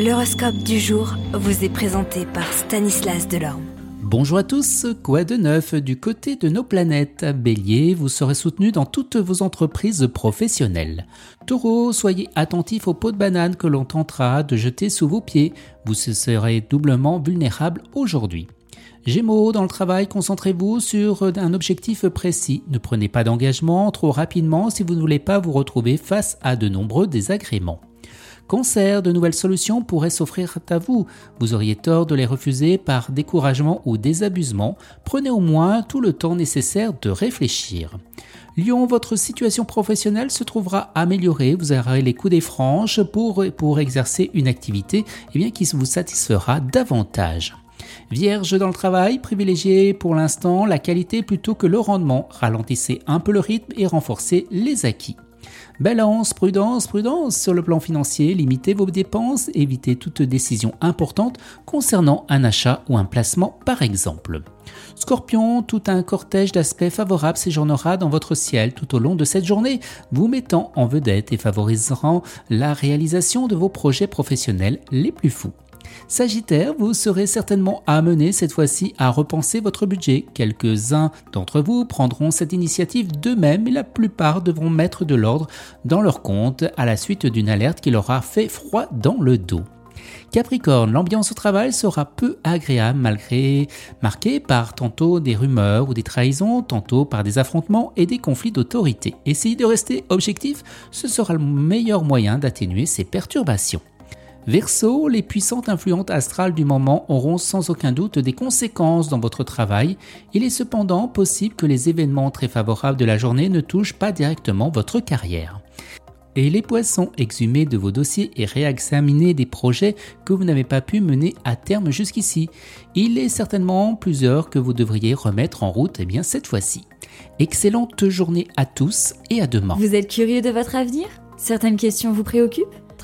L'horoscope du jour vous est présenté par Stanislas Delorme. Bonjour à tous, quoi de neuf du côté de nos planètes? Bélier, vous serez soutenu dans toutes vos entreprises professionnelles. Taureau, soyez attentif aux pots de banane que l'on tentera de jeter sous vos pieds, vous serez doublement vulnérable aujourd'hui. Gémeaux, dans le travail, concentrez-vous sur un objectif précis. Ne prenez pas d'engagement trop rapidement si vous ne voulez pas vous retrouver face à de nombreux désagréments. Cancer, de nouvelles solutions pourraient s'offrir à vous. Vous auriez tort de les refuser par découragement ou désabusement. Prenez au moins tout le temps nécessaire de réfléchir. Lion, votre situation professionnelle se trouvera améliorée. Vous aurez les coups des franches pour, exercer une activité eh qui vous satisfera davantage. Vierge dans le travail, privilégiez pour l'instant la qualité plutôt que le rendement. Ralentissez un peu le rythme et renforcez les acquis. Balance, prudence, prudence sur le plan financier, limitez vos dépenses, évitez toute décision importante concernant un achat ou un placement par exemple. Scorpion, tout un cortège d'aspects favorables séjournera dans votre ciel tout au long de cette journée, vous mettant en vedette et favorisant la réalisation de vos projets professionnels les plus fous. Sagittaire, vous serez certainement amené cette fois-ci à repenser votre budget. Quelques-uns d'entre vous prendront cette initiative d'eux-mêmes et la plupart devront mettre de l'ordre dans leur compte à la suite d'une alerte qui leur a fait froid dans le dos. Capricorne, l'ambiance au travail sera peu agréable malgré marquée par tantôt des rumeurs ou des trahisons, tantôt par des affrontements et des conflits d'autorité. Essayez de rester objectif, ce sera le meilleur moyen d'atténuer ces perturbations. Verseau, les puissantes influentes astrales du moment auront sans aucun doute des conséquences dans votre travail. Il est cependant possible que les événements très favorables de la journée ne touchent pas directement votre carrière. Et les poissons, exhumés de vos dossiers et réexaminez des projets que vous n'avez pas pu mener à terme jusqu'ici. Il est certainement plusieurs que vous devriez remettre en route et eh bien cette fois-ci. Excellente journée à tous et à demain. Vous êtes curieux de votre avenir? Certaines questions vous préoccupent?